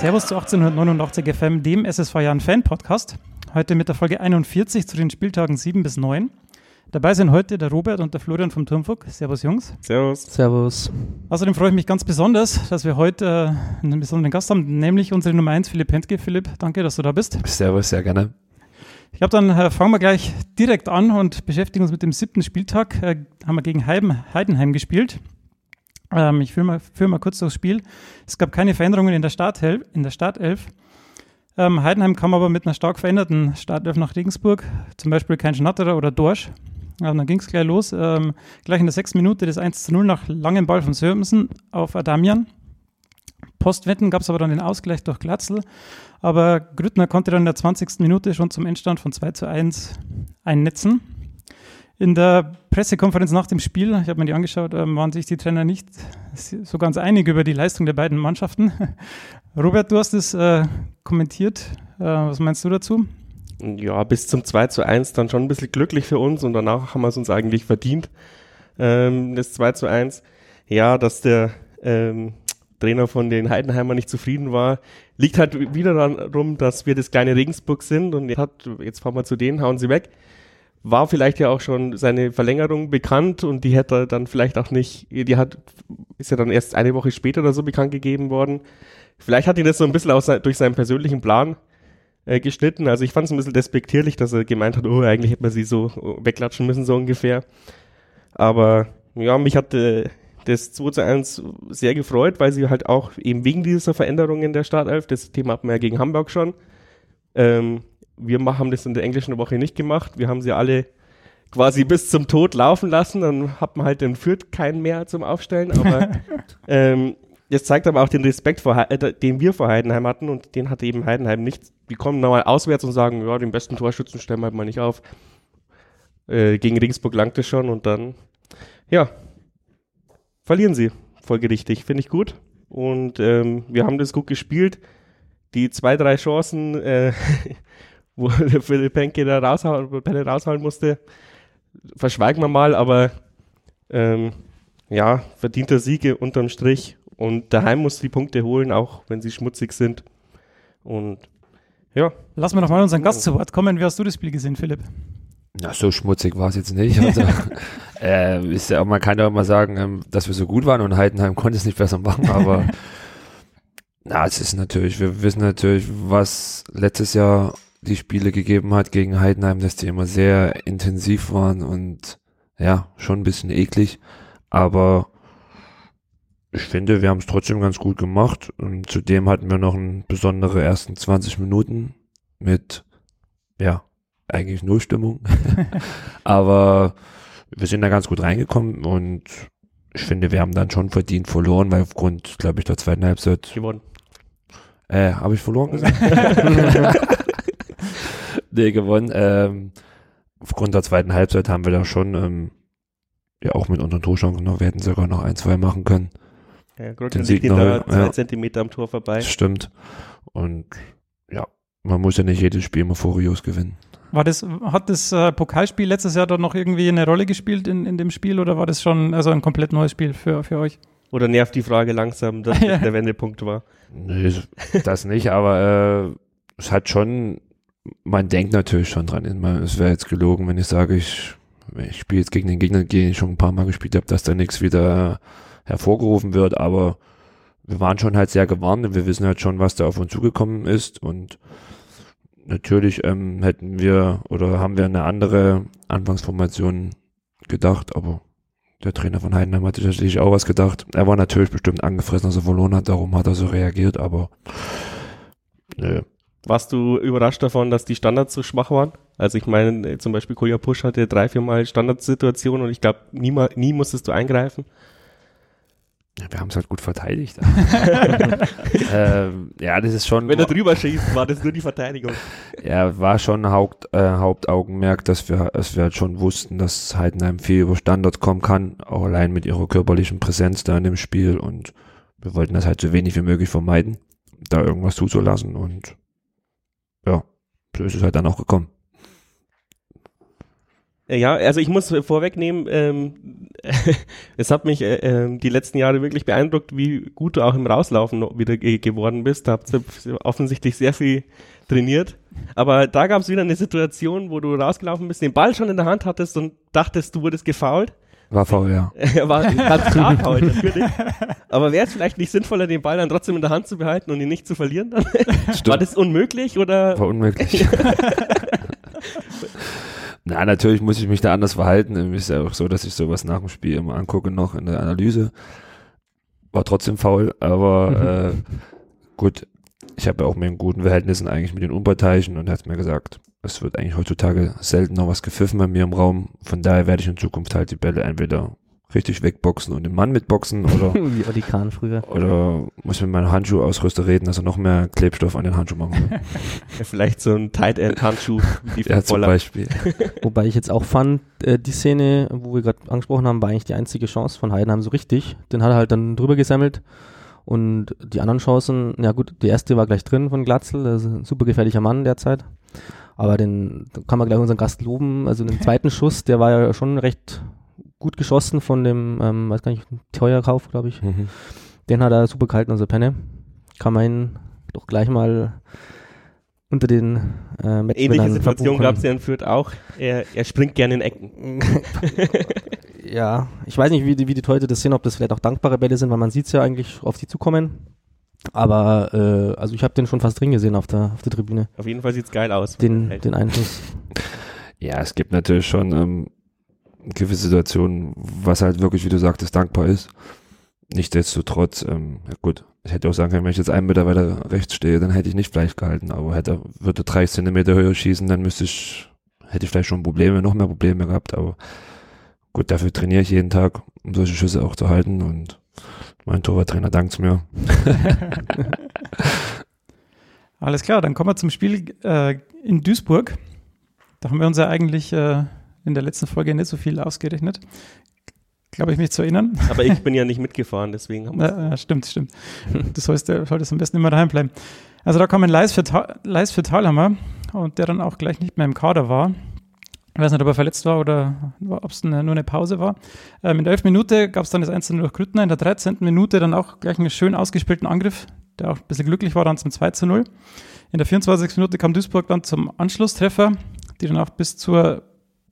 Servus zu 1889 FM, dem SSV Jahren Fan Podcast. Heute mit der Folge 41 zu den Spieltagen 7 bis 9. Dabei sind heute der Robert und der Florian vom Turmfuck. Servus Jungs. Servus. Servus. Außerdem freue ich mich ganz besonders, dass wir heute äh, einen besonderen Gast haben, nämlich unsere Nummer 1, Philipp Hentke. Philipp, danke, dass du da bist. Servus, sehr gerne. Ich glaube, dann äh, fangen wir gleich direkt an und beschäftigen uns mit dem siebten Spieltag. Äh, haben wir gegen Heim, Heidenheim gespielt. Ähm, ich führe mal, führ mal kurz das Spiel. Es gab keine Veränderungen in der, Starthel in der Startelf. Ähm, Heidenheim kam aber mit einer stark veränderten Startelf nach Regensburg. Zum Beispiel kein Schnatterer oder Dorsch. Ja, dann ging es gleich los. Ähm, gleich in der sechsten Minute das 1 zu 0 nach langem Ball von Sörensen auf Adamian. Postwetten gab es aber dann den Ausgleich durch Glatzel. Aber Grüttner konnte dann in der 20. Minute schon zum Endstand von 2 zu 1 einnetzen. In der Pressekonferenz nach dem Spiel, ich habe mir die angeschaut, ähm, waren sich die Trainer nicht so ganz einig über die Leistung der beiden Mannschaften. Robert, du hast es äh, kommentiert. Äh, was meinst du dazu? Ja, bis zum 2 zu 1 dann schon ein bisschen glücklich für uns und danach haben wir es uns eigentlich verdient. Ähm, das 2 zu 1. Ja, dass der ähm, Trainer von den Heidenheimer nicht zufrieden war, liegt halt wieder darum, dass wir das kleine Regensburg sind und hat, jetzt fahren wir zu denen, hauen sie weg war vielleicht ja auch schon seine Verlängerung bekannt und die hätte er dann vielleicht auch nicht, die hat, ist ja dann erst eine Woche später oder so bekannt gegeben worden. Vielleicht hat ihn das so ein bisschen aus, durch seinen persönlichen Plan äh, geschnitten. Also ich fand es ein bisschen despektierlich, dass er gemeint hat, oh, eigentlich hätte man sie so wegklatschen müssen, so ungefähr. Aber ja, mich hat äh, das 2 zu 1 sehr gefreut, weil sie halt auch eben wegen dieser Veränderung in der Startelf, das Thema hatten wir ja gegen Hamburg schon, ähm, wir haben das in der englischen Woche nicht gemacht. Wir haben sie alle quasi bis zum Tod laufen lassen. Dann hat man halt den Fürth keinen mehr zum Aufstellen. Aber ähm, das zeigt aber auch den Respekt, vor, äh, den wir vor Heidenheim hatten und den hatte eben Heidenheim nicht. Wir kommen nochmal auswärts und sagen, ja, den besten Torschützen stellen wir halt mal nicht auf. Äh, gegen Regensburg langt es schon und dann, ja, verlieren sie folgerichtig. Finde ich gut. Und ähm, wir haben das gut gespielt. Die zwei, drei Chancen, äh, wo der Philipp Henke da raushauen, Pelle raushauen musste, verschweigen wir mal, aber ähm, ja, verdienter Siege unterm Strich und daheim muss die Punkte holen, auch wenn sie schmutzig sind. Und ja. Lassen wir noch mal unseren Gast zu Wort kommen. Wie hast du das Spiel gesehen, Philipp? Na, so schmutzig war es jetzt nicht. Also, äh, ist ja, man kann ja immer sagen, ähm, dass wir so gut waren und Heidenheim konnte es nicht besser machen, aber na, es ist natürlich, wir wissen natürlich, was letztes Jahr die Spiele gegeben hat gegen Heidenheim, dass die immer sehr intensiv waren und ja, schon ein bisschen eklig. Aber ich finde, wir haben es trotzdem ganz gut gemacht. Und zudem hatten wir noch einen besondere ersten 20 Minuten mit, ja, eigentlich null Stimmung. Aber wir sind da ganz gut reingekommen und ich finde, wir haben dann schon verdient verloren, weil aufgrund, glaube ich, der zweiten Halbzeit. Gewonnen. Äh, habe ich verloren gesagt? nee, gewonnen. Ähm, aufgrund der zweiten Halbzeit haben wir da schon, ähm, ja auch mit unseren Torchancen noch, wir hätten sogar noch ein, zwei machen können. Ja, gut, den Sieg noch, da zwei ja, Zentimeter am Tor vorbei. Stimmt. Und ja, man muss ja nicht jedes Spiel immer furios gewinnen. War das, hat das äh, Pokalspiel letztes Jahr dort noch irgendwie eine Rolle gespielt in, in dem Spiel oder war das schon also ein komplett neues Spiel für, für euch? Oder nervt die Frage langsam, dass das der Wendepunkt war? Nee, das nicht, aber äh, es hat schon man denkt natürlich schon dran. Es wäre jetzt gelogen, wenn ich sage, ich, ich spiele jetzt gegen den Gegner, den ich schon ein paar Mal gespielt habe, dass da nichts wieder hervorgerufen wird, aber wir waren schon halt sehr gewarnt und wir wissen halt schon, was da auf uns zugekommen ist. Und natürlich ähm, hätten wir oder haben wir eine andere Anfangsformation gedacht, aber der Trainer von Heidenheim hat sicherlich auch was gedacht. Er war natürlich bestimmt angefressen, als er verloren hat, darum hat er so reagiert, aber nö, warst du überrascht davon, dass die Standards so schwach waren? Also ich meine, äh, zum Beispiel Kolja Push hatte drei, vier Mal Standardsituationen und ich glaube, nie, nie musstest du eingreifen. Ja, wir haben es halt gut verteidigt. ähm, ja, das ist schon. Wenn er drüber schießt, war das nur die Verteidigung. Ja, war schon Haupt, äh, Hauptaugenmerk, dass wir, dass wir halt schon wussten, dass Heidenheim viel über Standards kommen kann, auch allein mit ihrer körperlichen Präsenz da in dem Spiel und wir wollten das halt so wenig wie möglich vermeiden, da irgendwas zuzulassen und ja, so ist es halt dann auch gekommen. Ja, also ich muss vorwegnehmen, ähm, es hat mich äh, äh, die letzten Jahre wirklich beeindruckt, wie gut du auch im Rauslaufen wieder ge geworden bist. Da habt ihr offensichtlich sehr viel trainiert. Aber da gab es wieder eine Situation, wo du rausgelaufen bist, den Ball schon in der Hand hattest und dachtest, du wurdest gefault. War faul, ja. war ganz klar faul, natürlich. Aber wäre es vielleicht nicht sinnvoller, den Ball dann trotzdem in der Hand zu behalten und ihn nicht zu verlieren? Dann? War das unmöglich oder? War unmöglich. Na, natürlich muss ich mich da anders verhalten. Es ist ja auch so, dass ich sowas nach dem Spiel immer angucke, noch in der Analyse. War trotzdem faul, aber mhm. äh, gut, ich habe ja auch mit guten Verhältnissen eigentlich mit den Unparteiischen und er hat mir gesagt, es wird eigentlich heutzutage selten noch was gepfiffen bei mir im Raum. Von daher werde ich in Zukunft halt die Bälle entweder richtig wegboxen und den Mann mitboxen oder wie Olli Kahn früher. Oder muss mit meinem Handschuhausrüster reden, dass er noch mehr Klebstoff an den Handschuh machen kann. ja, vielleicht so ein Tight End Handschuh wie ja, zum Beispiel. Wobei ich jetzt auch fand, äh, die Szene, wo wir gerade angesprochen haben, war eigentlich die einzige Chance von Heidenheim so richtig. Den hat er halt dann drüber gesammelt. Und die anderen Chancen, ja gut, die erste war gleich drin von Glatzel, das ist ein super gefährlicher Mann derzeit. Aber den kann man gleich unseren Gast loben. Also den zweiten Schuss, der war ja schon recht gut geschossen von dem, ähm, weiß gar nicht, Teuerkauf, glaube ich. Mhm. Den hat er super gehalten, also Penne. Kann man ihn doch gleich mal unter den äh, Ähnliche Situation gab es ja in Fürth auch. Er, er springt gerne in Ecken. ja, ich weiß nicht, wie die, wie die Leute das sehen, ob das vielleicht auch dankbare Bälle sind, weil man sieht es ja eigentlich auf die zukommen. Aber äh, also ich habe den schon fast drin gesehen auf der, auf der Tribüne. Auf jeden Fall sieht es geil aus. Den, den Einfluss. Ja, es gibt natürlich schon ähm, gewisse Situationen, was halt wirklich, wie du sagtest, dankbar ist. Nichtsdestotrotz, ähm, ja gut, ich hätte auch sagen können, wenn ich jetzt einen Meter weiter rechts stehe, dann hätte ich nicht gleich gehalten, aber hätte, würde drei Zentimeter höher schießen, dann müsste ich, hätte ich vielleicht schon Probleme, noch mehr Probleme gehabt, aber gut, dafür trainiere ich jeden Tag, um solche Schüsse auch zu halten und mein Torwarttrainer dankt mir. Alles klar, dann kommen wir zum Spiel äh, in Duisburg. Da haben wir uns ja eigentlich äh, in der letzten Folge nicht so viel ausgerechnet. Glaube ich mich zu erinnern. Aber ich bin ja nicht mitgefahren, deswegen haben wir ja, stimmt, stimmt. Du sollst, solltest am besten immer daheim bleiben. Also da kam ein Leis für, Leis für Thalhammer und der dann auch gleich nicht mehr im Kader war. Ich weiß nicht, ob er verletzt war oder ob es nur eine Pause war. Ähm, in der 11. Minute gab es dann das 1 durch Grüttner. In der 13. Minute dann auch gleich einen schön ausgespielten Angriff, der auch ein bisschen glücklich war, dann zum 2 zu 0. In der 24. Minute kam Duisburg dann zum Anschlusstreffer, die dann auch bis zur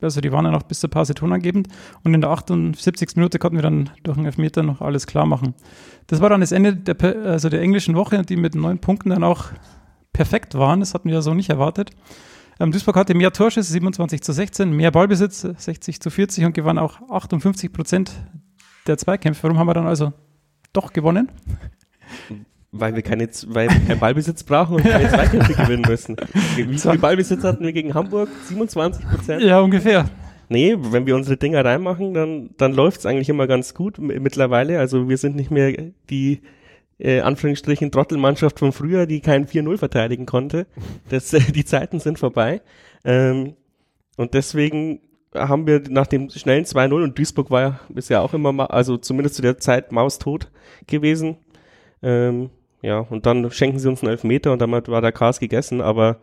also die waren ja noch bis zur Pause tonangebend und in der 78. Minute konnten wir dann durch einen Elfmeter noch alles klar machen. Das war dann das Ende der, also der englischen Woche, die mit neun Punkten dann auch perfekt waren. Das hatten wir so nicht erwartet. Ähm, Duisburg hatte mehr Torschüsse, 27 zu 16, mehr Ballbesitz, 60 zu 40 und gewann auch 58 Prozent der Zweikämpfe. Warum haben wir dann also doch gewonnen? Weil wir keine, weil wir keinen Ballbesitz brauchen und keine Zweikämpfe gewinnen müssen. Wie viel Ballbesitz hatten wir gegen Hamburg? 27 Prozent? Ja, ungefähr. Nee, wenn wir unsere Dinger reinmachen, dann, dann läuft es eigentlich immer ganz gut mittlerweile. Also wir sind nicht mehr die äh, Anführungsstrichen Trottelmannschaft von früher, die kein 4-0 verteidigen konnte. Das, äh, die Zeiten sind vorbei. Ähm, und deswegen haben wir nach dem schnellen 2-0 und Duisburg war ja bisher auch immer, also zumindest zu der Zeit maustot gewesen. Ähm, ja, und dann schenken sie uns einen Elfmeter und damit war der Kars gegessen, aber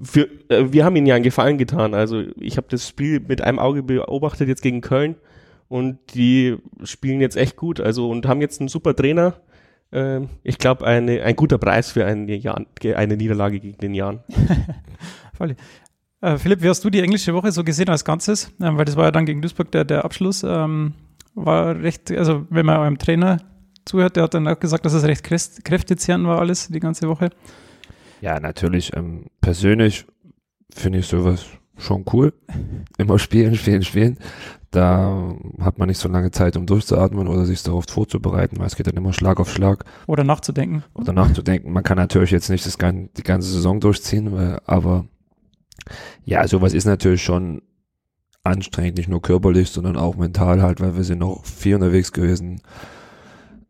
für, äh, wir haben ihnen ja einen Gefallen getan. Also ich habe das Spiel mit einem Auge beobachtet jetzt gegen Köln und die spielen jetzt echt gut. Also und haben jetzt einen super Trainer. Ähm, ich glaube, ein guter Preis für eine, Jahr, eine Niederlage gegen den Jan. Voll. Äh, Philipp, wie hast du die englische Woche so gesehen als Ganzes? Ähm, weil das war ja dann gegen Duisburg der, der Abschluss. Ähm, war recht, also wenn man eurem Trainer zuhört, der hat dann auch gesagt, dass es recht kräftezehrend war alles die ganze Woche. Ja, natürlich. Ähm, persönlich finde ich sowas schon cool. Immer spielen, spielen, spielen. Da hat man nicht so lange Zeit, um durchzuatmen oder sich darauf vorzubereiten, weil es geht dann immer Schlag auf Schlag. Oder nachzudenken. Oder nachzudenken. Man kann natürlich jetzt nicht das, die ganze Saison durchziehen, weil, aber ja, sowas ist natürlich schon anstrengend, nicht nur körperlich, sondern auch mental halt, weil wir sind noch viel unterwegs gewesen.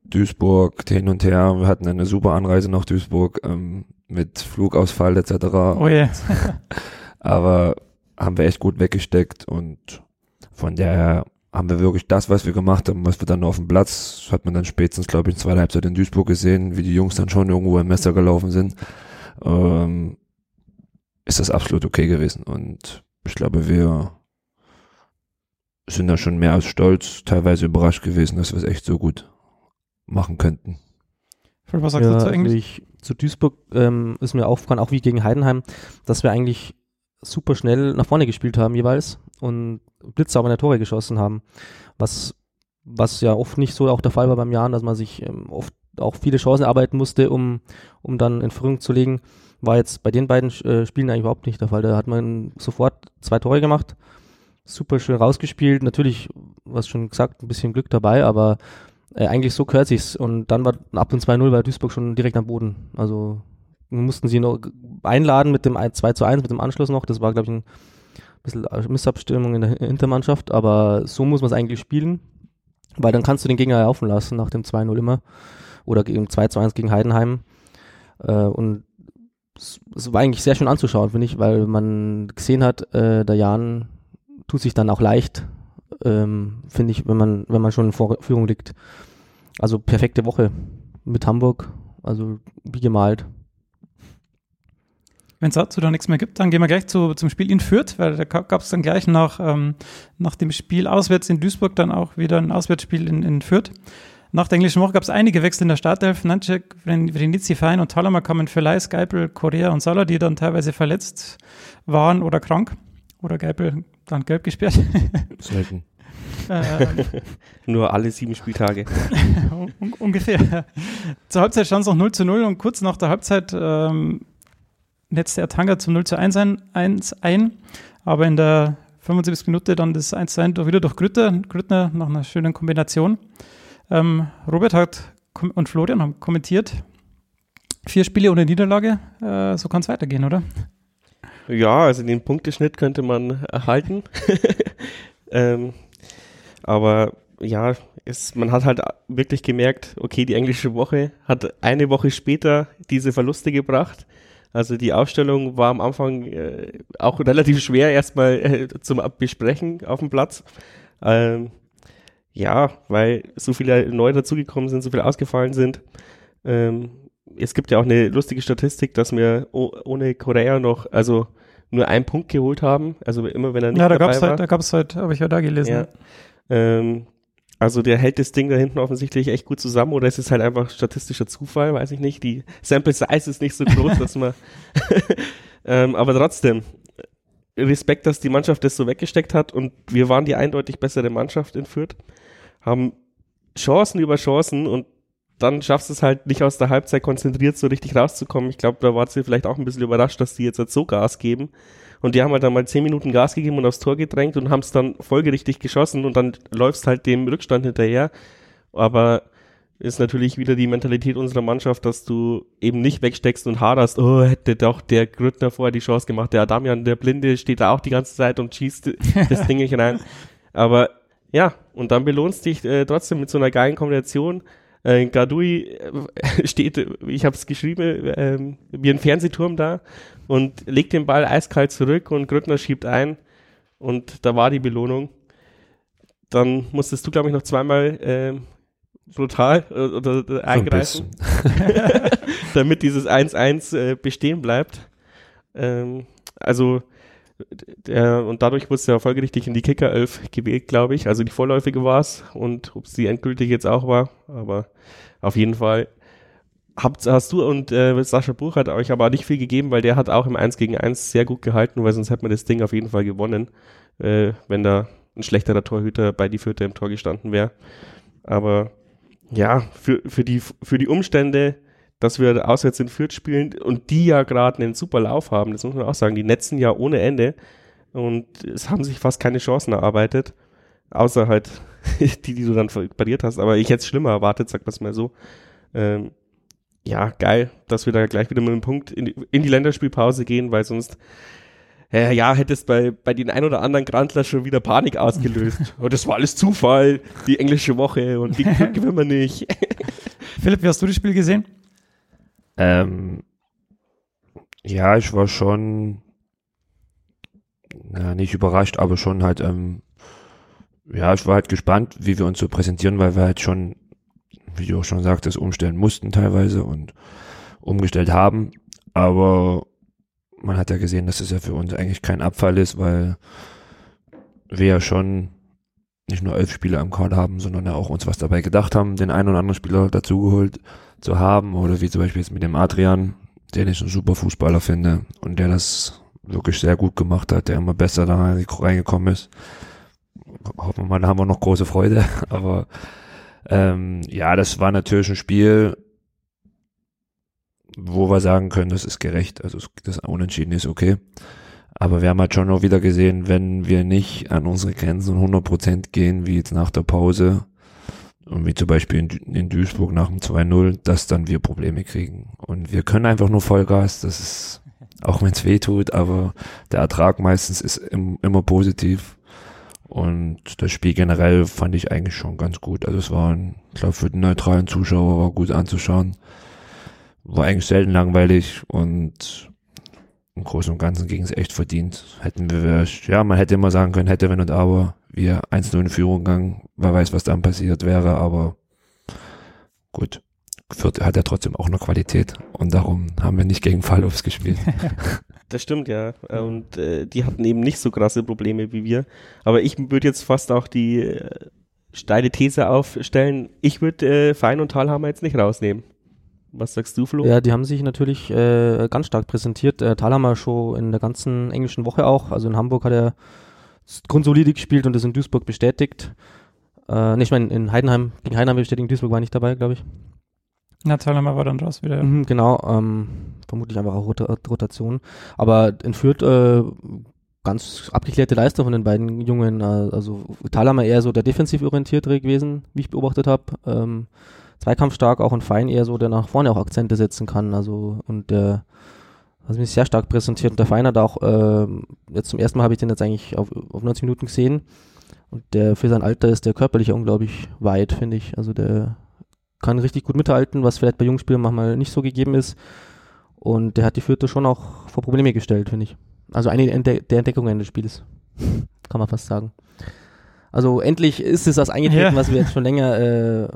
Duisburg hin und her. Wir hatten eine super Anreise nach Duisburg ähm, mit Flugausfall etc. Oh yeah. Aber haben wir echt gut weggesteckt und von daher haben wir wirklich das, was wir gemacht haben, was wir dann auf dem Platz, hat man dann spätestens, glaube ich, in zweiter Halbzeit in Duisburg gesehen, wie die Jungs dann schon irgendwo im Messer gelaufen sind, ähm, ist das absolut okay gewesen. Und ich glaube, wir sind da schon mehr als stolz, teilweise überrascht gewesen, dass wir es echt so gut machen könnten. Was sagst ja, du zu also Englisch? ich, zu Duisburg ähm, ist mir aufgefallen, auch wie gegen Heidenheim, dass wir eigentlich super schnell nach vorne gespielt haben jeweils und blitzsaubere Tore geschossen haben. Was, was ja oft nicht so auch der Fall war beim Jahren, dass man sich ähm, oft auch viele Chancen erarbeiten musste, um, um dann in Führung zu legen. War jetzt bei den beiden äh, Spielen eigentlich überhaupt nicht der Fall. Da hat man sofort zwei Tore gemacht, super schön rausgespielt. Natürlich, was schon gesagt, ein bisschen Glück dabei, aber äh, eigentlich so gehört sich's. Und dann war ab dem 2-0 war Duisburg schon direkt am Boden. Also mussten sie noch einladen mit dem 1 2 zu 1, mit dem Anschluss noch. Das war, glaube ich, ein bisschen Missabstimmung in der Hintermannschaft, aber so muss man es eigentlich spielen, weil dann kannst du den Gegner laufen lassen nach dem 2-0 immer oder gegen 2 zu 1 gegen Heidenheim. Äh, und es, es war eigentlich sehr schön anzuschauen, finde ich, weil man gesehen hat, äh, der Jan tut sich dann auch leicht, ähm, finde ich, wenn man, wenn man schon in Vor Führung liegt. Also perfekte Woche mit Hamburg, also wie gemalt. Wenn es dazu da nichts mehr gibt, dann gehen wir gleich zu, zum Spiel in Fürth, weil da gab es dann gleich nach, ähm, nach dem Spiel auswärts in Duisburg dann auch wieder ein Auswärtsspiel in, in Fürth. Nach der englischen Woche gab es einige Wechsel in der Startelf. Nanchek, Vrenici, Fein und Talamer kamen für Leis, Geipel, Korea und Salah, die dann teilweise verletzt waren oder krank. Oder Geipel dann gelb gesperrt. Selten. ähm, Nur alle sieben Spieltage. un ungefähr. Zur Halbzeit stand es noch 0 zu 0 und kurz nach der Halbzeit ähm, netzte er Tanga zum 0 zu 1 ein, 1 ein. Aber in der 75. Minute dann das 1 zu 1 doch wieder durch Grütter, Grüttner nach einer schönen Kombination. Ähm, Robert hat und Florian haben kommentiert. Vier Spiele ohne Niederlage, äh, so kann es weitergehen, oder? Ja, also den Punkteschnitt könnte man erhalten. ähm, aber ja, es, man hat halt wirklich gemerkt, okay, die englische Woche hat eine Woche später diese Verluste gebracht. Also die Aufstellung war am Anfang äh, auch relativ schwer erstmal äh, zum Besprechen auf dem Platz. Ähm, ja, weil so viele neu dazugekommen sind, so viele ausgefallen sind. Ähm, es gibt ja auch eine lustige Statistik, dass wir oh, ohne Korea noch, also nur einen Punkt geholt haben. Also immer wenn er nicht ja, da dabei gab es war. halt, da gab's halt, habe ich ja da gelesen. Ja. Ähm, also der hält das Ding da hinten offensichtlich echt gut zusammen oder es ist halt einfach statistischer Zufall, weiß ich nicht. Die Sample Size ist nicht so groß, dass man. ähm, aber trotzdem, Respekt, dass die Mannschaft das so weggesteckt hat und wir waren die eindeutig bessere Mannschaft in Fürth, haben Chancen über Chancen und dann schaffst du es halt nicht aus der Halbzeit konzentriert so richtig rauszukommen. Ich glaube, da war sie vielleicht auch ein bisschen überrascht, dass die jetzt halt so Gas geben. Und die haben halt dann mal zehn Minuten Gas gegeben und aufs Tor gedrängt und haben es dann folgerichtig geschossen und dann läufst halt dem Rückstand hinterher. Aber ist natürlich wieder die Mentalität unserer Mannschaft, dass du eben nicht wegsteckst und haderst, oh, hätte doch der Grüttner vorher die Chance gemacht. Der Adamian, der Blinde, steht da auch die ganze Zeit und schießt das Ding nicht rein. Aber ja, und dann belohnst dich äh, trotzdem mit so einer geilen Kombination. Äh, Gadui äh, steht, ich habe es geschrieben, ähm, wie ein Fernsehturm da und legt den Ball eiskalt zurück und Grüttner schiebt ein und da war die Belohnung. Dann musstest du, glaube ich, noch zweimal ähm, brutal äh, oder, oder eingreifen, damit dieses 1-1 äh, bestehen bleibt. Ähm, also der, und dadurch wurde es ja folgerichtig in die Kicker 11 gewählt, glaube ich. Also die vorläufige war es und ob es die endgültig jetzt auch war, aber auf jeden Fall habt, hast du und äh, Sascha Buch hat euch aber nicht viel gegeben, weil der hat auch im 1 gegen 1 sehr gut gehalten, weil sonst hätte man das Ding auf jeden Fall gewonnen, äh, wenn da ein schlechterer Torhüter bei die Vierte im Tor gestanden wäre. Aber ja, für, für, die, für die Umstände, dass wir auswärts in Fürth spielen und die ja gerade einen super Lauf haben, das muss man auch sagen, die netzen ja ohne Ende und es haben sich fast keine Chancen erarbeitet, außer halt die, die du dann pariert hast, aber ich hätte es schlimmer erwartet, sag das mal so. Ähm, ja, geil, dass wir da gleich wieder mit einem Punkt in die, in die Länderspielpause gehen, weil sonst äh, ja, hättest bei, bei den ein oder anderen Grandler schon wieder Panik ausgelöst. und das war alles Zufall, die englische Woche und die gewinnen wir nicht. Philipp, wie hast du das Spiel gesehen? Ähm, ja, ich war schon ja, nicht überrascht, aber schon halt, ähm, ja, ich war halt gespannt, wie wir uns so präsentieren, weil wir halt schon, wie du auch schon sagtest, umstellen mussten teilweise und umgestellt haben. Aber man hat ja gesehen, dass es ja für uns eigentlich kein Abfall ist, weil wir ja schon nicht nur elf Spieler im Kader haben, sondern ja auch uns was dabei gedacht haben, den einen oder anderen Spieler dazugeholt zu haben oder wie zum Beispiel jetzt mit dem Adrian, den ich einen super Fußballer finde und der das wirklich sehr gut gemacht hat, der immer besser da reingekommen ist. Hoffen wir mal, da haben wir noch große Freude, aber ähm, ja, das war natürlich ein Spiel, wo wir sagen können, das ist gerecht, also das Unentschieden ist okay. Aber wir haben halt schon auch wieder gesehen, wenn wir nicht an unsere Grenzen 100% gehen, wie jetzt nach der Pause, wie zum Beispiel in, in Duisburg nach dem 2-0, dass dann wir Probleme kriegen. Und wir können einfach nur Vollgas, das ist, auch wenn es weh tut, aber der Ertrag meistens ist im, immer positiv. Und das Spiel generell fand ich eigentlich schon ganz gut. Also es war, ich glaube, für den neutralen Zuschauer war gut anzuschauen. War eigentlich selten langweilig und im Großen und Ganzen ging es echt verdient. Hätten wir, ja, man hätte immer sagen können, hätte, wenn und aber, wir 1-0 in Führung gegangen, wer weiß, was dann passiert wäre, aber gut. Fürth hat ja trotzdem auch noch Qualität und darum haben wir nicht gegen Fallofs gespielt. Das stimmt, ja. Und äh, die hatten eben nicht so krasse Probleme wie wir. Aber ich würde jetzt fast auch die äh, steile These aufstellen, ich würde äh, Fein und Talhammer jetzt nicht rausnehmen. Was sagst du, Flo? Ja, die haben sich natürlich äh, ganz stark präsentiert. Äh, Thalhammer schon in der ganzen englischen Woche auch. Also in Hamburg hat er grundsolide gespielt und das in Duisburg bestätigt. Äh, nicht, ich meine, in Heidenheim, gegen Heidenheim bestätigt, Duisburg war nicht dabei, glaube ich. Na, Thalhammer war dann raus wieder. Mhm, genau, ähm, vermutlich einfach auch Rot Rotation. Aber in Fürth äh, ganz abgeklärte Leistung von den beiden Jungen. Äh, also Thalhammer eher so der defensiv orientiertere gewesen, wie ich beobachtet habe. Ähm, zweikampfstark, auch ein Fein eher so, der nach vorne auch Akzente setzen kann. Also und der hat mich sehr stark präsentiert. Und der Fein hat auch, äh, jetzt zum ersten Mal habe ich den jetzt eigentlich auf, auf 90 Minuten gesehen. Und der für sein Alter ist der körperlich unglaublich weit, finde ich. Also der kann richtig gut mithalten, was vielleicht bei Jungspielern manchmal nicht so gegeben ist. Und der hat die Vierte schon auch vor Probleme gestellt, finde ich. Also eine der Entdeckungen des Spiels, kann man fast sagen. Also endlich ist es das eingetreten, ja. was wir jetzt schon länger äh,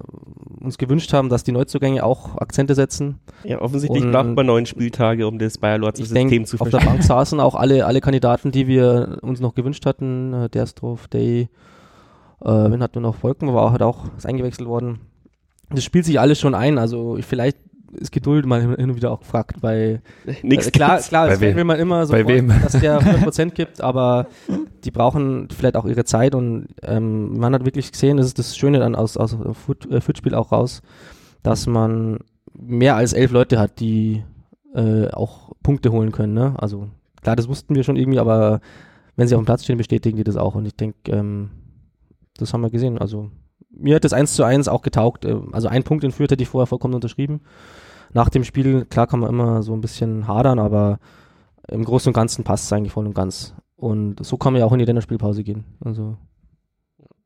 uns gewünscht haben, dass die Neuzugänge auch Akzente setzen. Ja, offensichtlich braucht man neun Spieltage, um das Bayer Lorzer System denk, zu verstehen. Auf der Bank saßen auch alle, alle Kandidaten, die wir uns noch gewünscht hatten. Äh, Derstroff, Day, äh, wen hatten wir noch? Volken war hat auch eingewechselt worden. Das spielt sich alles schon ein. Also vielleicht ist Geduld mal hin und wieder auch gefragt, weil Nix äh, klar, klar, bei will man immer so, dass der 100% gibt, aber die brauchen vielleicht auch ihre Zeit und ähm, man hat wirklich gesehen, das ist das Schöne dann aus, aus äh, Footspiel auch raus, dass man mehr als elf Leute hat, die äh, auch Punkte holen können. Ne? Also klar, das wussten wir schon irgendwie, aber wenn sie auf dem Platz stehen, bestätigen die das auch und ich denke, ähm, das haben wir gesehen. Also mir hat das 1 zu 1 auch getaugt. Äh, also ein Punkt in Fürth hätte ich vorher vollkommen unterschrieben nach dem Spiel, klar kann man immer so ein bisschen hadern, aber im Großen und Ganzen passt es eigentlich voll und ganz. Und so kann man ja auch in die Länderspielpause gehen. Also.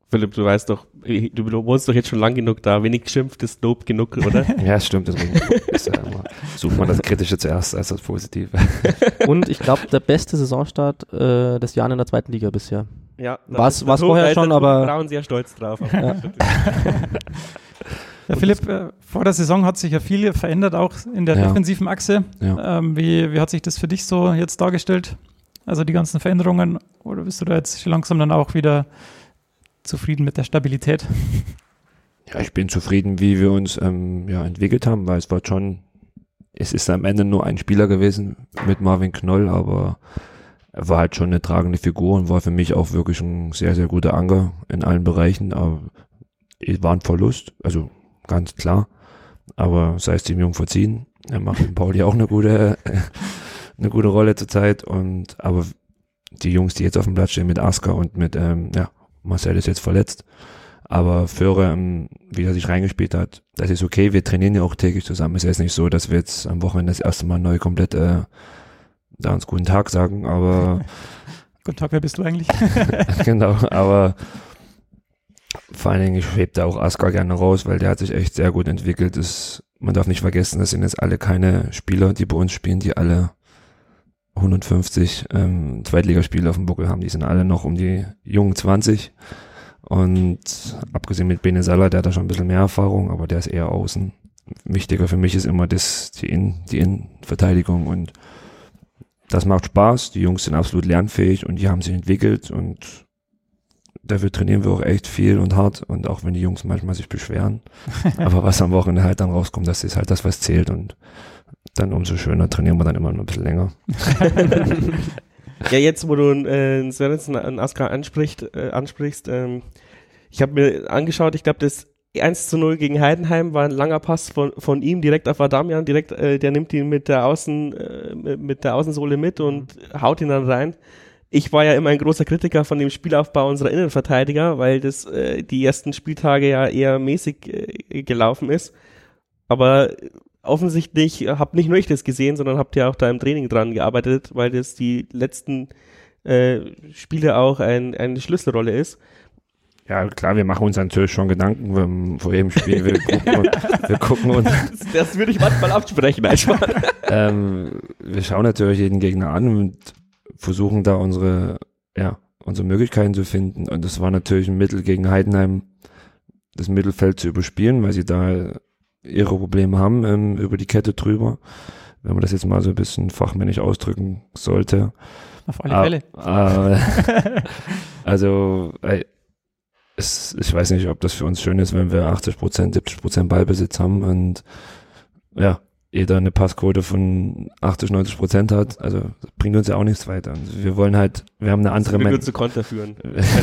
Philipp, du weißt doch, du wohnst doch jetzt schon lang genug da. Wenig geschimpft ist Lob genug, oder? ja, stimmt. Deswegen ist ja immer, sucht man das Kritische zuerst als das Positive. und ich glaube, der beste Saisonstart äh, des Jahres in der zweiten Liga bisher. Ja, war es vorher schon, aber. Braun sehr stolz drauf. Ja. Ja, Philipp, äh, vor der Saison hat sich ja viel verändert, auch in der ja. defensiven Achse. Ja. Ähm, wie, wie hat sich das für dich so jetzt dargestellt? Also die ganzen Veränderungen? Oder bist du da jetzt langsam dann auch wieder zufrieden mit der Stabilität? Ja, ich bin zufrieden, wie wir uns ähm, ja, entwickelt haben, weil es war schon, es ist am Ende nur ein Spieler gewesen mit Marvin Knoll, aber er war halt schon eine tragende Figur und war für mich auch wirklich ein sehr, sehr guter Anker in allen Bereichen. Aber war ein Verlust, also ganz klar. Aber sei es dem Jungen verziehen. Er macht mit Pauli auch eine gute, eine gute Rolle zurzeit. Und aber die Jungs, die jetzt auf dem Platz stehen mit Aska und mit, ähm, ja, Marcel ist jetzt verletzt. Aber Föhre, ähm, wie er sich reingespielt hat, das ist okay. Wir trainieren ja auch täglich zusammen. Es ist nicht so, dass wir jetzt am Wochenende das erste Mal neu komplett äh, da uns guten Tag sagen, aber Guten Tag, wer bist du eigentlich? genau, aber vor allen Dingen, ich hebe da auch Aska gerne raus, weil der hat sich echt sehr gut entwickelt. Das, man darf nicht vergessen, das sind jetzt alle keine Spieler, die bei uns spielen, die alle 150 ähm, Zweitligaspiele auf dem Buckel haben. Die sind alle noch um die jungen 20. Und abgesehen mit Bene Salah, der hat da schon ein bisschen mehr Erfahrung, aber der ist eher außen. Wichtiger für mich ist immer das, die, In, die Innenverteidigung und das macht Spaß. Die Jungs sind absolut lernfähig und die haben sich entwickelt und dafür trainieren wir auch echt viel und hart und auch wenn die Jungs manchmal sich beschweren. aber was am Wochenende halt dann rauskommt, das ist halt das, was zählt und dann umso schöner trainieren wir dann immer noch ein bisschen länger. ja, jetzt, wo du äh, Sörensen und Aska anspricht, äh, ansprichst, ähm, ich habe mir angeschaut, ich glaube, das 1 zu 0 gegen Heidenheim war ein langer Pass von, von ihm direkt auf Adamian, direkt, äh, der nimmt ihn mit der Außen, äh, mit der Außensohle mit und haut ihn dann rein. Ich war ja immer ein großer Kritiker von dem Spielaufbau unserer Innenverteidiger, weil das äh, die ersten Spieltage ja eher mäßig äh, gelaufen ist. Aber offensichtlich habe nicht nur ich das gesehen, sondern habt ihr auch da im Training dran gearbeitet, weil das die letzten äh, Spiele auch ein, eine Schlüsselrolle ist. Ja, klar, wir machen uns natürlich schon Gedanken vor jedem Spiel. Wir gucken, wir gucken uns. Das, das würde ich manchmal absprechen, ähm, Wir schauen natürlich jeden Gegner an und versuchen da unsere, ja, unsere Möglichkeiten zu finden. Und das war natürlich ein Mittel gegen Heidenheim, das Mittelfeld zu überspielen, weil sie da ihre Probleme haben ähm, über die Kette drüber. Wenn man das jetzt mal so ein bisschen fachmännisch ausdrücken sollte. Auf alle Fälle. Äh, also, äh, es, ich weiß nicht, ob das für uns schön ist, wenn wir 80 Prozent, 70 Prozent Ballbesitz haben und ja, jeder eine Passquote von 80, 90 Prozent hat. Also bringt uns ja auch nichts weiter. Also wir wollen halt, wir haben eine andere Mentalität. zu Konter führen.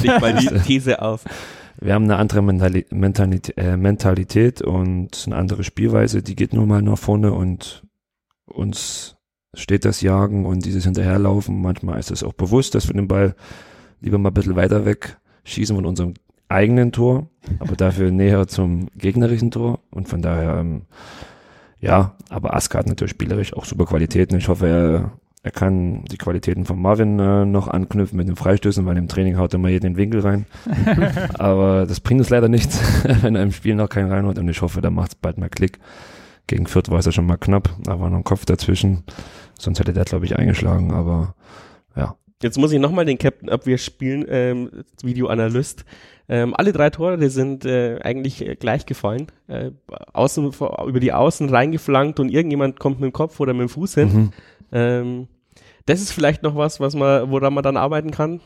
ich mal die These auf. Wir haben eine andere Mentali Mentalität, äh, Mentalität und eine andere Spielweise, die geht nur mal nach vorne und uns steht das Jagen und dieses Hinterherlaufen. Manchmal ist es auch bewusst, dass wir den Ball lieber mal ein bisschen weiter weg schießen von unserem eigenen Tor, aber dafür näher zum gegnerischen Tor. Und von daher, ähm, ja, aber Aska hat natürlich spielerisch auch super Qualitäten. Ich hoffe, er, er kann die Qualitäten von Marvin äh, noch anknüpfen mit den Freistößen, weil im Training haut er immer jeden Winkel rein. aber das bringt uns leider nichts, wenn er im Spiel noch keinen reinholt. Und ich hoffe, da macht es bald mal Klick. Gegen Fürth war es ja schon mal knapp, da war noch ein Kopf dazwischen. Sonst hätte der, glaube ich, eingeschlagen, aber ja. Jetzt muss ich nochmal den Captain Abwehr spielen, ähm, Videoanalyst. Ähm, alle drei Tore, die sind äh, eigentlich äh, gleich gefallen. Äh, außen, über die Außen reingeflankt und irgendjemand kommt mit dem Kopf oder mit dem Fuß hin. Mhm. Ähm, das ist vielleicht noch was, was man, woran man dann arbeiten kann.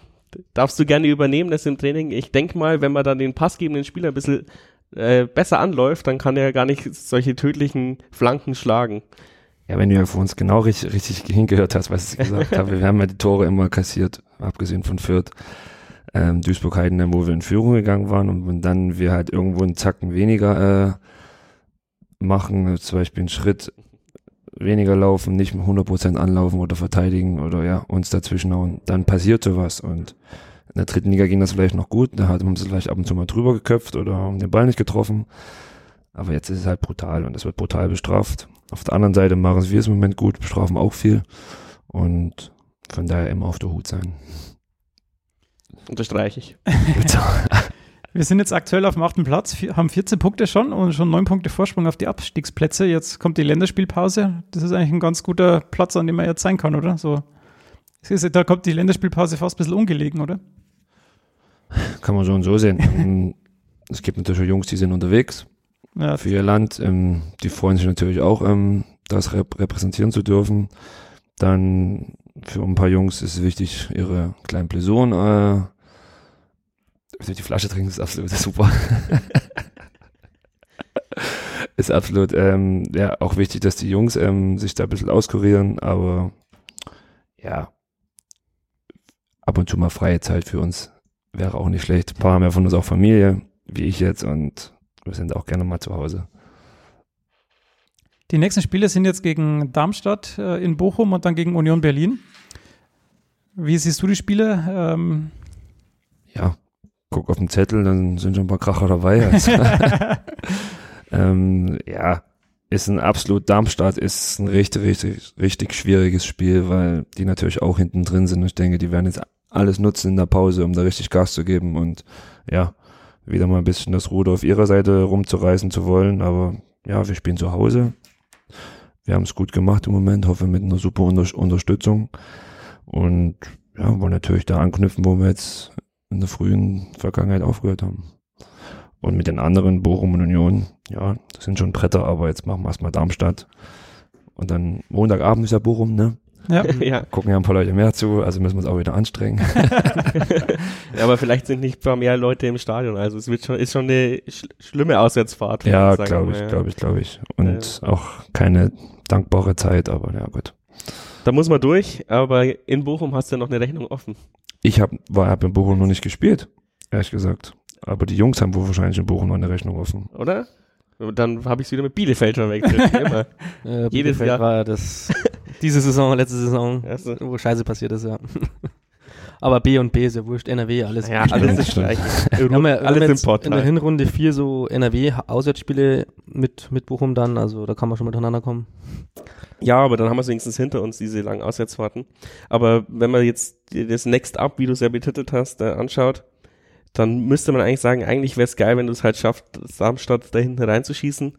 Darfst du gerne übernehmen, das im Training. Ich denke mal, wenn man dann den passgebenden Spieler ein bisschen äh, besser anläuft, dann kann er gar nicht solche tödlichen Flanken schlagen. Ja, wenn du ja vor uns genau richtig, richtig hingehört hast, was ich gesagt habe, wir haben ja die Tore immer kassiert, abgesehen von Fürth ähm, Duisburg-Heidenheim, wo wir in Führung gegangen waren. Und wenn dann wir halt irgendwo einen Zacken weniger äh, machen, zum Beispiel einen Schritt weniger laufen, nicht mit 100% anlaufen oder verteidigen oder ja, uns dazwischen hauen, dann passiert sowas. Und in der dritten Liga ging das vielleicht noch gut, da haben sie vielleicht ab und zu mal drüber geköpft oder haben den Ball nicht getroffen, aber jetzt ist es halt brutal und es wird brutal bestraft. Auf der anderen Seite machen wir es im Moment gut, bestrafen auch viel und von daher immer auf der Hut sein. Unterstreiche ich. Wir sind jetzt aktuell auf dem achten Platz, haben 14 Punkte schon und schon neun Punkte Vorsprung auf die Abstiegsplätze. Jetzt kommt die Länderspielpause. Das ist eigentlich ein ganz guter Platz, an dem man jetzt sein kann, oder? So, da kommt die Länderspielpause fast ein bisschen ungelegen, oder? Kann man so und so sehen. Es gibt natürlich Jungs, die sind unterwegs ja. für ihr Land. Ähm, die freuen sich natürlich auch, ähm, das repräsentieren zu dürfen. Dann für ein paar Jungs ist es wichtig, ihre kleinen Blessuren äh, die Flasche trinken ist absolut super. ist absolut ähm, ja auch wichtig, dass die Jungs ähm, sich da ein bisschen auskurieren, aber ja, ab und zu mal freie Zeit für uns wäre auch nicht schlecht. Ein paar haben ja von uns auch Familie, wie ich jetzt, und wir sind auch gerne mal zu Hause. Die nächsten Spiele sind jetzt gegen Darmstadt äh, in Bochum und dann gegen Union Berlin. Wie siehst du die Spiele? Ähm ja, guck auf den Zettel, dann sind schon ein paar Kracher dabei. Also. ähm, ja, ist ein absolut Darmstadt, ist ein richtig, richtig, richtig schwieriges Spiel, weil die natürlich auch hinten drin sind. Ich denke, die werden jetzt alles nutzen in der Pause, um da richtig Gas zu geben und ja, wieder mal ein bisschen das Ruder auf ihrer Seite rumzureißen zu wollen. Aber ja, wir spielen zu Hause. Wir haben es gut gemacht im Moment, hoffe mit einer super Unter Unterstützung. Und ja, wollen natürlich da anknüpfen, wo wir jetzt in der frühen Vergangenheit aufgehört haben. Und mit den anderen, Bochum und Union, ja, das sind schon Bretter, aber jetzt machen wir erstmal Darmstadt. Und dann Montagabend ist ja Bochum, ne? Ja. ja. Gucken ja ein paar Leute mehr zu, also müssen wir uns auch wieder anstrengen. ja, aber vielleicht sind nicht paar mehr Leute im Stadion. Also es wird schon, ist schon eine sch schlimme Auswärtsfahrt. ja, glaube ich, glaube ich, glaube ich. Und auch keine dankbare Zeit, aber ja gut. Da muss man durch, aber in Bochum hast du ja noch eine Rechnung offen. Ich habe hab in Bochum noch nicht gespielt, ehrlich gesagt. Aber die Jungs haben wohl wahrscheinlich in Bochum noch eine Rechnung offen. oder? Dann habe ich es wieder mit Bielefeld verwechselt. immer. Äh, Jedes Bielefeld Jahr. war das diese Saison, letzte Saison, Also, wo Scheiße passiert ist, ja. Aber B und B ist ja wurscht, NRW, alles. ja, alles ist gleich. Wir haben ja, wir haben alles im in der. Hinrunde vier so NRW-Auswärtsspiele mit, mit Bochum dann, also da kann man schon miteinander kommen. Ja, aber dann haben wir es wenigstens hinter uns, diese langen Auswärtsfahrten. Aber wenn man jetzt das Next Up, wie du es ja betitelt hast, äh, anschaut, dann müsste man eigentlich sagen, eigentlich wäre es geil, wenn du es halt schaffst, Darmstadt da hinten reinzuschießen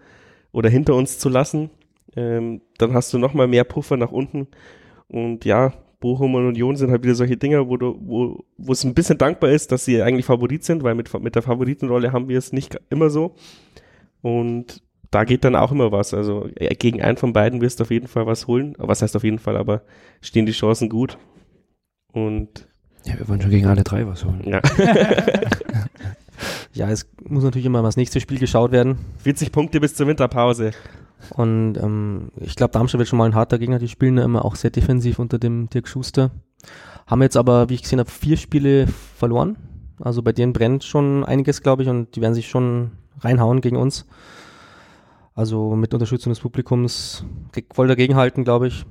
oder hinter uns zu lassen. Ähm, dann hast du nochmal mehr Puffer nach unten. Und ja, Bochum und Union sind halt wieder solche Dinger, wo du, wo, wo es ein bisschen dankbar ist, dass sie eigentlich Favorit sind, weil mit, mit der Favoritenrolle haben wir es nicht immer so. Und da geht dann auch immer was. Also äh, gegen einen von beiden wirst du auf jeden Fall was holen. Was heißt auf jeden Fall, aber stehen die Chancen gut. Und Ja, wir wollen schon gegen alle drei was holen. ja, Ja, es muss natürlich immer das nächste Spiel geschaut werden. 40 Punkte bis zur Winterpause. Und ähm, ich glaube, Darmstadt wird schon mal ein harter Gegner. Die spielen ja immer auch sehr defensiv unter dem Dirk Schuster. Haben jetzt aber, wie ich gesehen habe, vier Spiele verloren. Also bei denen brennt schon einiges, glaube ich, und die werden sich schon reinhauen gegen uns. Also mit Unterstützung des Publikums voll dagegenhalten, glaube ich.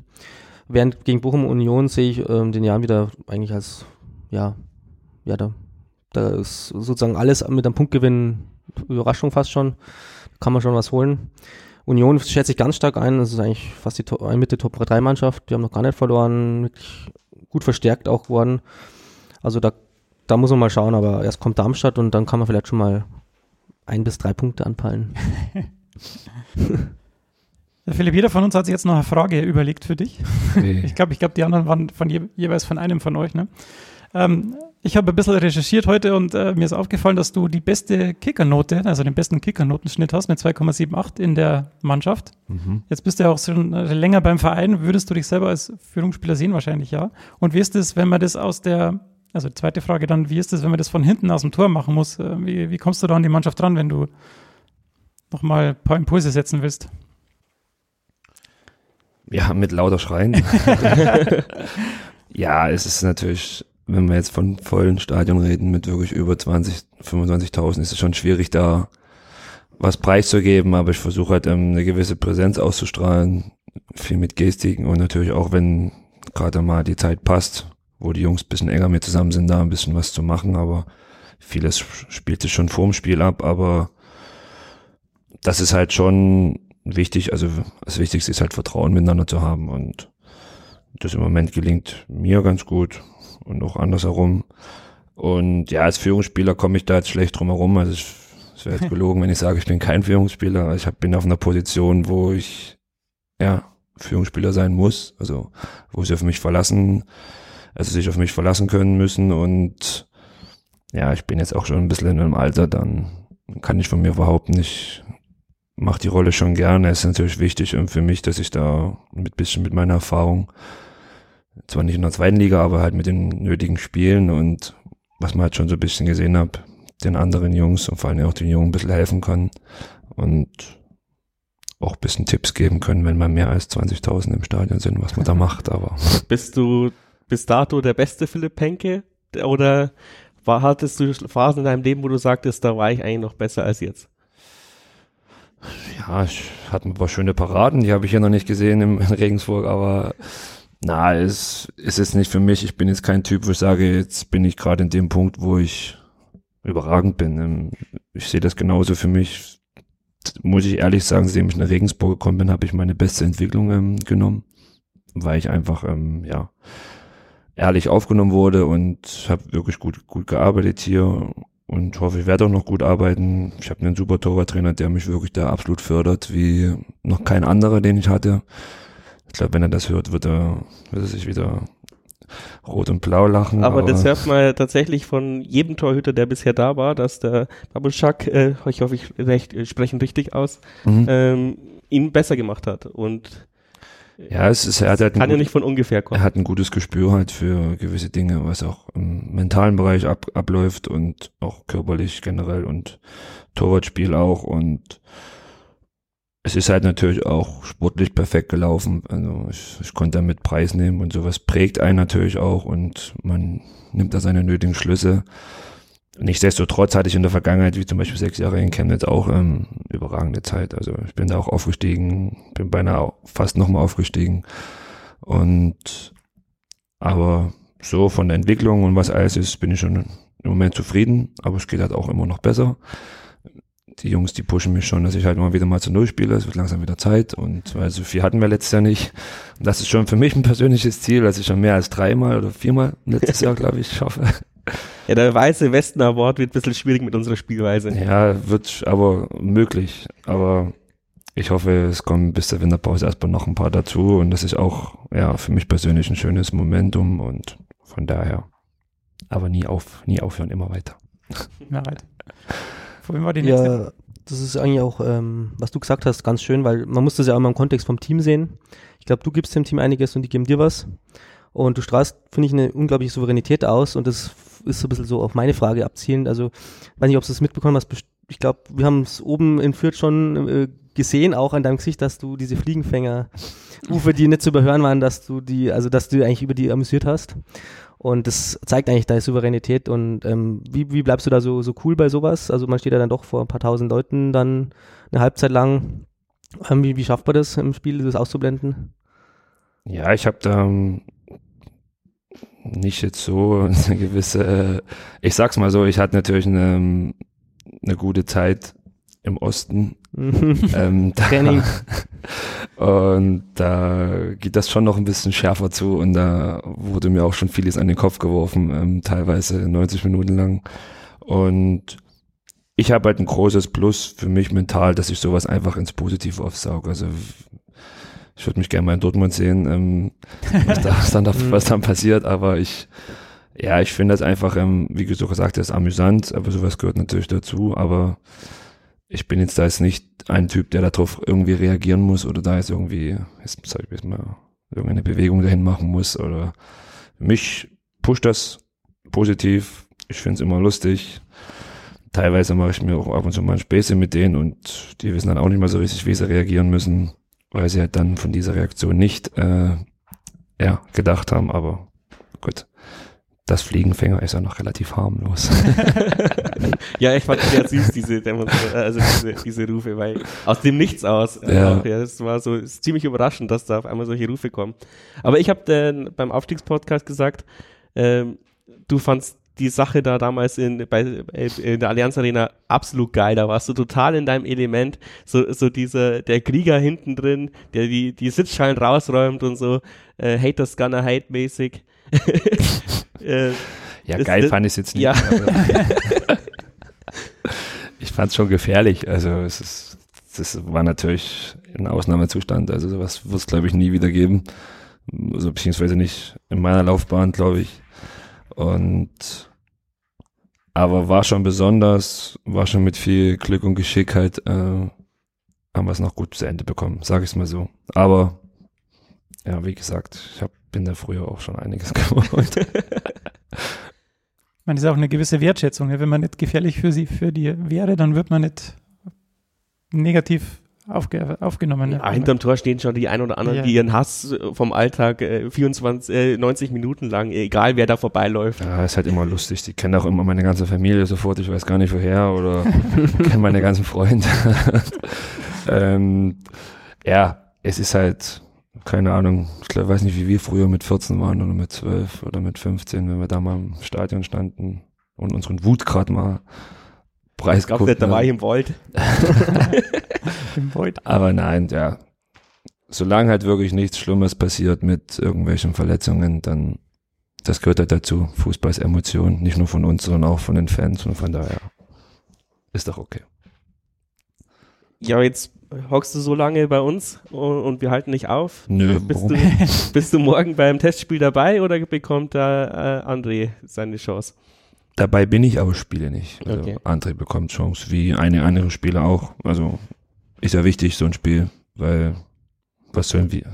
Während gegen Bochum Union sehe ich ähm, den Jahren wieder eigentlich als, ja, ja, da, da ist sozusagen alles mit einem Punktgewinn Überraschung fast schon. Kann man schon was holen. Union schätze ich ganz stark ein. Das ist eigentlich fast die To- eine Mitte Top 3 Mannschaft. Die haben noch gar nicht verloren. Wirklich gut verstärkt auch geworden. Also da, da muss man mal schauen. Aber erst kommt Darmstadt und dann kann man vielleicht schon mal ein bis drei Punkte anpeilen. Der Philipp, jeder von uns hat sich jetzt noch eine Frage überlegt für dich. Okay. Ich glaube, ich glaube, die anderen waren von je, jeweils von einem von euch. Ne? Ähm, ich habe ein bisschen recherchiert heute und äh, mir ist aufgefallen, dass du die beste Kickernote, also den besten Kickernotenschnitt hast mit 2,78 in der Mannschaft. Mhm. Jetzt bist du ja auch schon äh, länger beim Verein. Würdest du dich selber als Führungsspieler sehen? Wahrscheinlich ja. Und wie ist es, wenn man das aus der, also zweite Frage dann, wie ist es, wenn man das von hinten aus dem Tor machen muss? Äh, Wie, wie kommst du da an die Mannschaft ran, wenn du nochmal ein paar Impulse setzen willst? Ja, mit lauter Schreien. ja, es ist natürlich, wenn wir jetzt von vollen Stadion reden, mit wirklich über 20, 25.000, ist es schon schwierig, da was preiszugeben, aber ich versuche halt ähm, eine gewisse Präsenz auszustrahlen, viel mit Gestiken und natürlich auch, wenn gerade mal die Zeit passt, wo die Jungs bisschen enger mit zusammen sind, da ein bisschen was zu machen, aber vieles spielt sich schon vorm Spiel ab, aber das ist halt schon wichtig, also das Wichtigste ist halt Vertrauen miteinander zu haben. Und das im Moment gelingt mir ganz gut und auch andersherum. Und ja, als Führungsspieler komme ich da jetzt schlecht drum herum. Also es wäre jetzt gelogen, wenn ich sage, ich bin kein Führungsspieler. Ich hab, bin auf einer Position, wo ich ja Führungsspieler sein muss, also wo sie auf mich verlassen, also sich auf mich verlassen können müssen und ja, ich bin jetzt auch schon ein bisschen in einem Alter, dann kann ich von mir behaupten, ich mache die Rolle schon gerne. Es ist natürlich wichtig und für mich, dass ich da mit bisschen mit meiner Erfahrung, zwar nicht in der zweiten Liga, aber halt mit den nötigen Spielen und was man halt schon so ein bisschen gesehen hat, den anderen Jungs und vor allem auch den Jungen ein bisschen helfen kann und auch ein bisschen Tipps geben können, wenn mal mehr als 20.000 im Stadion sind, was man da macht, aber Bist du bis dato der beste Philipp Penke? Oder war, hattest du Phasen in deinem Leben, wo du sagtest, da war ich eigentlich noch besser als jetzt? Ja, ich hatte ein paar schöne Paraden, die habe ich ja noch nicht gesehen im, in Regensburg, aber na, es, ist nicht für mich. Ich bin jetzt kein Typ, wo ich sage, jetzt bin ich gerade in dem Punkt, wo ich überragend bin. Ähm, Ich sehe das genauso für mich. Muss ich ehrlich sagen, seitdem ich nach Regensburg gekommen bin, habe ich meine beste Entwicklung ähm, genommen, weil ich einfach, ähm, ja, ehrlich aufgenommen wurde und habe wirklich gut, gut gearbeitet hier und hoffe, ich werde auch noch gut arbeiten. Ich habe einen super Torwarttrainer, der mich wirklich da absolut fördert, wie noch kein anderer, den ich hatte. Ich glaube, wenn er das hört, wird er, wird er sich wieder rot und blau lachen. Aber, das hört man ja tatsächlich von jedem Torhüter, der bisher da war, dass der Babuschak, äh, ich hoffe, ich recht, äh, spreche ihn richtig aus, Mhm. ähm, ihn besser gemacht hat. Und Ja, es ist, er hat halt Kann ein, ja nicht von ungefähr kommen. er hat ein gutes Gespür halt für gewisse Dinge, was auch im mentalen Bereich ab, abläuft und auch körperlich generell und Torwartspiel auch und es ist halt natürlich auch sportlich perfekt gelaufen. Also ich, ich konnte damit Preis nehmen und sowas prägt einen natürlich auch und man nimmt da seine nötigen Schlüsse. Nichtsdestotrotz hatte ich in der Vergangenheit, wie zum Beispiel sechs Jahre in Chemnitz, auch ähm, überragende Zeit. Also ich bin da auch aufgestiegen, bin beinahe fast nochmal aufgestiegen. Und aber so von der Entwicklung und was alles ist, bin ich schon im Moment zufrieden, aber es geht halt auch immer noch besser. Die Jungs, die pushen mich schon, dass ich halt mal wieder mal zu Null spiele. Es wird langsam wieder Zeit und weil so viel hatten wir letztes Jahr nicht. Und das ist schon für mich ein persönliches Ziel, dass ich schon mehr als dreimal oder viermal letztes Jahr, glaube ich, schaffe. Ja, der weiße Westen Award wird ein bisschen schwierig mit unserer Spielweise. Ja, wird aber möglich. Aber ich hoffe, es kommen bis zur Winterpause erstmal noch ein paar dazu und das ist auch ja für mich persönlich ein schönes Momentum und von daher. Aber nie auf, nie aufhören, immer weiter. Ja, right. Vorhin war die nächste. Ja, das ist eigentlich auch, ähm, was du gesagt hast, ganz schön, weil man muss das ja auch immer im Kontext vom Team sehen. Ich glaube, du gibst dem Team einiges und die geben dir was. Und du strahlst, finde ich, eine unglaubliche Souveränität aus und das ist so ein bisschen so auf meine Frage abzielend. Also, weiß nicht, ob du es mitbekommen hast. Ich glaube, wir haben es oben in Fürth schon äh, gesehen, auch an deinem Gesicht, dass du diese Fliegenfänger-Rufe, die nicht zu überhören waren, dass du die, also dass du eigentlich über die amüsiert hast. Und das zeigt eigentlich deine Souveränität. Und ähm, wie, wie bleibst du da so, so cool bei sowas? Also man steht ja dann doch vor ein paar tausend Leuten dann eine Halbzeit lang. Ähm, wie, wie schafft man das im Spiel, das auszublenden? Ja, ich habe da ähm, nicht jetzt so eine gewisse, äh, ich sag's mal so, ich hatte natürlich eine, ähm, eine gute Zeit im Osten. ähm, da. Und da geht das schon noch ein bisschen schärfer zu und da wurde mir auch schon vieles an den Kopf geworfen, ähm, teilweise 90 Minuten lang. Und ich habe halt ein großes Plus für mich mental, dass ich sowas einfach ins Positive aufsauge. Also ich würde mich gerne mal in Dortmund sehen, ähm, was, da, was, dann, da- was dann passiert, aber ich, ja, ich finde das einfach, ähm, wie du so gesagt hast, amüsant, aber sowas gehört natürlich dazu, aber ich bin jetzt da jetzt nicht ein Typ, der darauf irgendwie reagieren muss oder da jetzt irgendwie, jetzt sag ich mal, irgendeine Bewegung dahin machen muss oder mich pusht das positiv. Ich finde es immer lustig. Teilweise mache ich mir auch ab und zu mal Späße mit denen und die wissen dann auch nicht mal so richtig, wie sie reagieren müssen, weil sie halt dann von dieser Reaktion nicht äh, ja, gedacht haben, aber gut. Das Fliegenfänger ist ja noch relativ harmlos. Ja, ich fand sehr süß, diese also diese, diese Rufe, weil aus dem Nichts aus. äh, Ja. ja das war so ist ziemlich überraschend, dass da auf einmal solche Rufe kommen. Aber ich habe beim Aufstiegspodcast gesagt, ähm, du fandst die Sache da damals in, bei, äh, in der Allianz Arena absolut geil. Da warst du total in deinem Element. So, so dieser, der Krieger hinten drin, der die, die Sitzschalen rausräumt und so, äh, Haters gonna hate mäßig. äh, Ja, geil das- fand ich es jetzt nicht. ja. ich fand es schon gefährlich. Also es ist, das war natürlich ein Ausnahmezustand. Also sowas wird es, glaube ich, nie wieder geben. Also beziehungsweise nicht in meiner Laufbahn, glaube ich. Und aber war schon besonders, war schon mit viel Glück und Geschick halt, äh, haben wir es noch gut zu Ende bekommen, sage ich es mal so. Aber ja, wie gesagt, ich hab, bin da früher auch schon einiges gewohnt. Man ist auch eine gewisse Wertschätzung. Ja? Wenn man nicht gefährlich für sie, für die wäre, dann wird man nicht negativ aufge, aufgenommen. Ja, hinterm Tor stehen schon die ein oder anderen, Ja. die ihren Hass äh, vom Alltag äh, 24, äh, 90 Minuten lang, egal wer da vorbeiläuft. Ja, ist halt immer lustig. Die kennen auch immer meine ganze Familie sofort. Ich weiß gar nicht woher oder kennen meine ganzen Freunde. ähm, ja, es ist halt, keine Ahnung, ich weiß nicht, wie wir früher mit 14 waren oder mit 12 oder mit 15, wenn wir da mal im Stadion standen und unseren Wut gerade mal Ich glaube, preisgeguckt da war ich im Wald. Im Void. Aber nein, ja. Solange halt wirklich nichts Schlimmes passiert mit irgendwelchen Verletzungen, dann das gehört halt dazu. Fußball ist Emotion, nicht nur von uns, sondern auch von den Fans und von daher ist doch okay. Ja, jetzt hockst du so lange bei uns und, und wir halten nicht auf. Nö, bist warum? du, bist du morgen beim Testspiel dabei oder bekommt da äh, André seine Chance? Dabei bin ich, aber spiele nicht. Also Okay. André bekommt Chance, wie eine andere Spieler auch. Also ist ja wichtig, so ein Spiel, weil was sollen wir?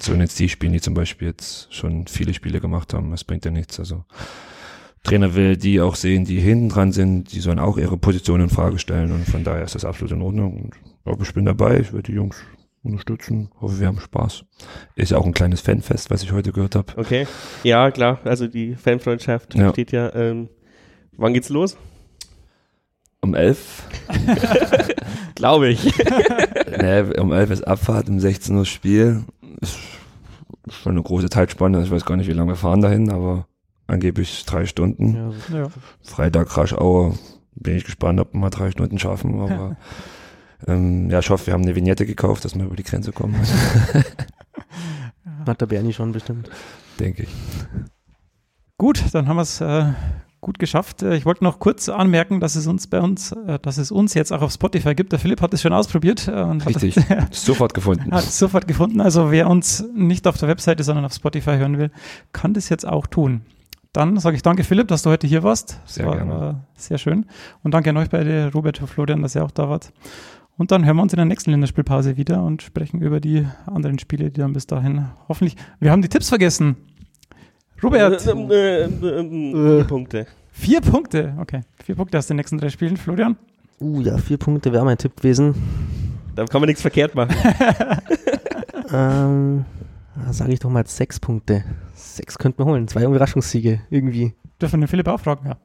sollen jetzt die spielen, die zum Beispiel jetzt schon viele Spiele gemacht haben. Das bringt ja nichts. Also Trainer will die auch sehen, die hinten dran sind, die sollen auch ihre Position in Frage stellen und von daher ist das absolut in Ordnung. Aber ich bin dabei, ich werde die Jungs unterstützen, hoffe, wir haben Spaß. Ist ja auch ein kleines Fanfest, was ich heute gehört habe. Okay. Ja, klar. Also die Fanfreundschaft Ja. steht ja. Ähm, wann geht's los? Um elf, Glaube ich. ne, um elf ist Abfahrt, um 16 Uhr Spiel. Ist schon eine große Zeitspanne, ich weiß gar nicht, wie lange wir fahren dahin, aber angeblich drei Stunden. Ja, Ja. Freitag Raschauer. Bin ich gespannt, ob wir mal drei Stunden schaffen. Aber ähm, ja, ich hoffe, wir haben eine Vignette gekauft, dass wir über die Grenze kommen. hat der Bernie schon bestimmt. Denke ich. Gut, dann haben wir es äh, gut geschafft. Äh, Ich wollte noch kurz anmerken, dass es uns bei uns, äh, dass es uns jetzt auch auf Spotify gibt. Der Philipp hat es schon ausprobiert äh, und Richtig. hat Sofort gefunden. hat es sofort gefunden. Also wer uns nicht auf der Webseite, sondern auf Spotify hören will, kann das jetzt auch tun. Dann sage ich danke Philipp, dass du heute hier warst. Das Sehr war, gerne. War sehr schön. Und danke an euch beide, Robert und Florian, dass ihr auch da wart. Und dann hören wir uns in der nächsten Länderspielpause wieder und sprechen über die anderen Spiele, die dann bis dahin hoffentlich. Wir haben die Tipps vergessen. Robert, Ähm, äh, ähm, äh, Punkte. vier Punkte. Okay, vier Punkte aus den nächsten drei Spielen. Florian? Uh, ja, vier Punkte wäre mein Tipp gewesen. Da kann man nichts verkehrt machen. ähm, sage ich doch mal sechs Punkte. Sechs könnten wir holen. Zwei Überraschungssiege, irgendwie. Dürfen wir den Philipp auch fragen? Ja.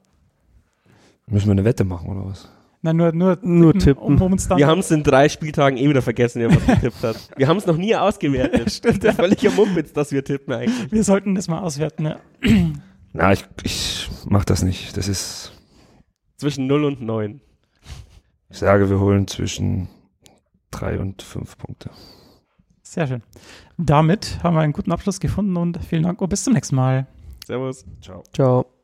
Müssen wir eine Wette machen oder was? Nein, nur, nur, Nur tippen. Um, um uns dann Wir haben es in drei Spieltagen eh wieder vergessen, wer was getippt hat. Wir haben es noch nie ausgewertet. Stimmt, ja. Völliger Mumpitz, dass wir tippen eigentlich. wir sollten das mal auswerten. Ja. Na, ich, ich mach das nicht. Das ist, Zwischen 0 und 9. ich sage, wir holen zwischen drei und fünf Punkte. Sehr schön. Damit haben wir einen guten Abschluss gefunden und vielen Dank und bis zum nächsten Mal. Servus. Ciao. Ciao.